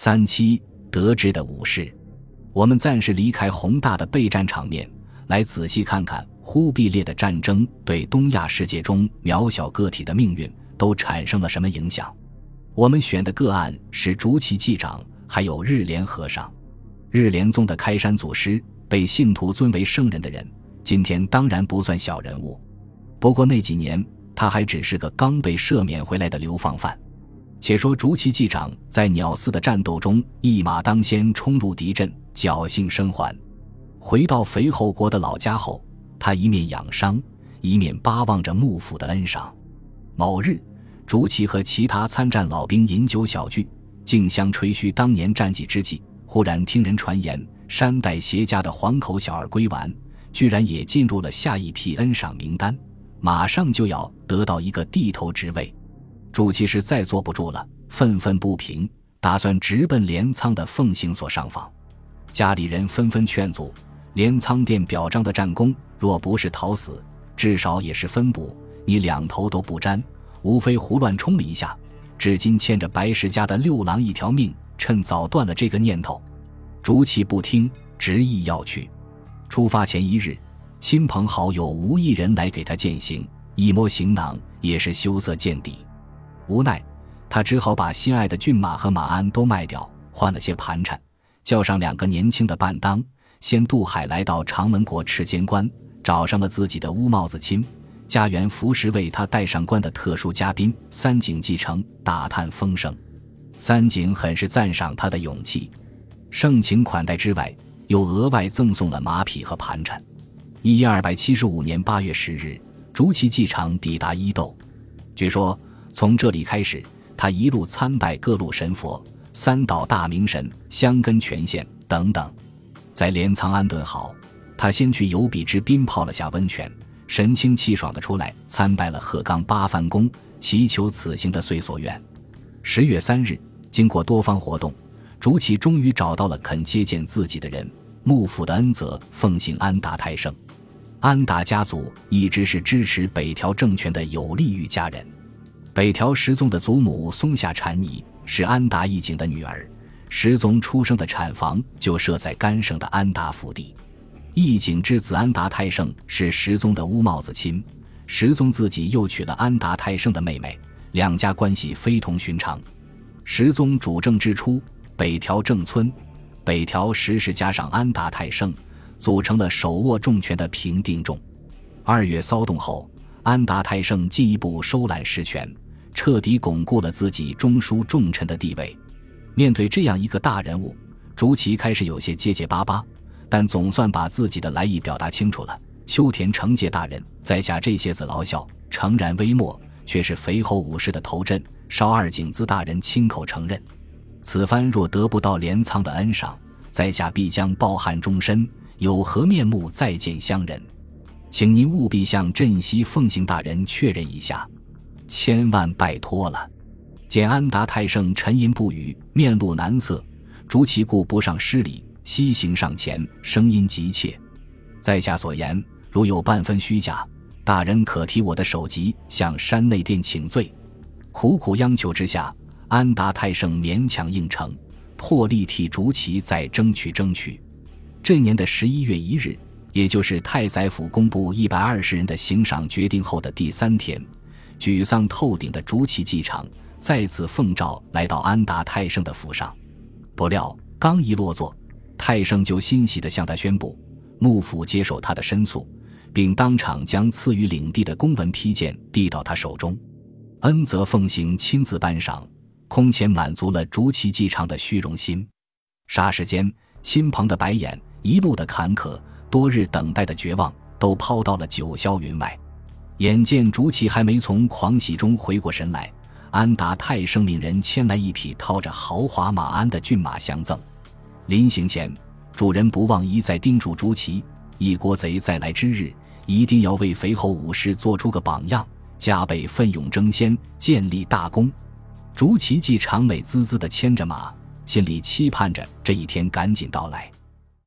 三七得知的武士，我们暂时离开宏大的备战场面，来仔细看看忽必烈的战争对东亚世界中渺小个体的命运都产生了什么影响。我们选的个案是竹崎继长，还有日莲和尚。日莲宗的开山祖师，被信徒尊为圣人的人，今天当然不算小人物。不过那几年，他还只是个刚被赦免回来的流放犯。且说竹崎继长在鸟寺的战斗中一马当先冲入敌阵，侥幸生还。回到肥后国的老家后，他一面养伤，一面巴望着幕府的恩赏。某日，竹崎和其他参战老兵饮酒小聚，竞相吹嘘当年战绩之际，忽然听人传言，山代携家的黄口小儿龟丸，居然也进入了下一批恩赏名单，马上就要得到一个地头职位。朱祁实再坐不住了，愤愤不平，打算直奔镰仓的奉行所上访。家里人纷纷劝阻，镰仓殿表彰的战功，若不是讨死，至少也是分补。你两头都不沾，无非胡乱冲了一下。至今欠着白石家的六郎一条命，趁早断了这个念头。朱祁不听，执意要去。出发前一日，亲朋好友无一人来给他践行，一摸行囊，也是羞涩见底。无奈，他只好把心爱的骏马和马鞍都卖掉，换了些盘缠，叫上两个年轻的伴当，先渡海来到长门国赤间关，找上了自己的乌帽子亲，家园服侍为他戴上冠的特殊嘉宾三井继承打探风声。三井很是赞赏他的勇气，盛情款待之外，又额外赠送了马匹和盘缠。一二百七十五年八月十日，竹崎继承抵达伊豆，据说。从这里开始，他一路参拜各路神佛、三岛大明神、香根泉县等等，在镰仓安顿好。他先去有比之滨泡了下温泉，神清气爽的出来参拜了鹤冈八幡宫，祈求此行的遂所愿。十月三日，经过多方活动，竹崎终于找到了肯接见自己的人——幕府的恩泽奉行安达泰盛。安达家族一直是支持北条政权的有利于家人。北条时宗的祖母松下禅尼是安达义景的女儿，时宗出生的产房就设在甘省的安达府邸。义景之子安达太盛是时宗的乌帽子亲，时宗自己又娶了安达太盛的妹妹，两家关系非同寻常。时宗主政之初，北条政村、北条时氏加上安达太盛，组成了手握重权的平定众。二月骚动后，安达太盛进一步收揽实权。彻底巩固了自己中枢重臣的地位。面对这样一个大人物，竹崎开始有些结结巴巴，但总算把自己的来意表达清楚了。秋田成介大人在下这些子劳效，诚然微末，却是肥厚武士的头阵。少二景子大人亲口承认，此番若得不到镰仓的恩赏，在下必将抱憾终身，有何面目再见乡人？请您务必向镇西奉行大人确认一下。千万拜托了！见安达太盛沉吟不语，面露难色，竹崎顾不上施礼，西行上前，声音急切：“在下所言，如有半分虚假，大人可提我的首级向山内殿请罪。”苦苦央求之下，安达太盛勉强应承，破例替竹崎再争取争取。这年的十一月一日，也就是太宰府公布一百二十人的行赏决定后的第三天。沮丧透顶的竹崎继长再次奉诏来到安达泰盛的府上，不料刚一落座，泰盛就欣喜地向他宣布，幕府接受他的申诉，并当场将赐予领地的公文批件递到他手中。恩泽奉行亲自颁赏，空前满足了竹崎继长的虚荣心。霎时间，亲朋的白眼，一路的坎坷，多日等待的绝望，都抛到了九霄云外。眼见竹崎还没从狂喜中回过神来，安达太生命人牵来一匹套着豪华马鞍的骏马相赠。临行前，主人不忘一再叮嘱竹崎：一国贼再来之日，一定要为肥后武士做出个榜样，加倍奋勇争先，建立大功。竹崎既长美滋滋地牵着马，心里期盼着这一天赶紧到来。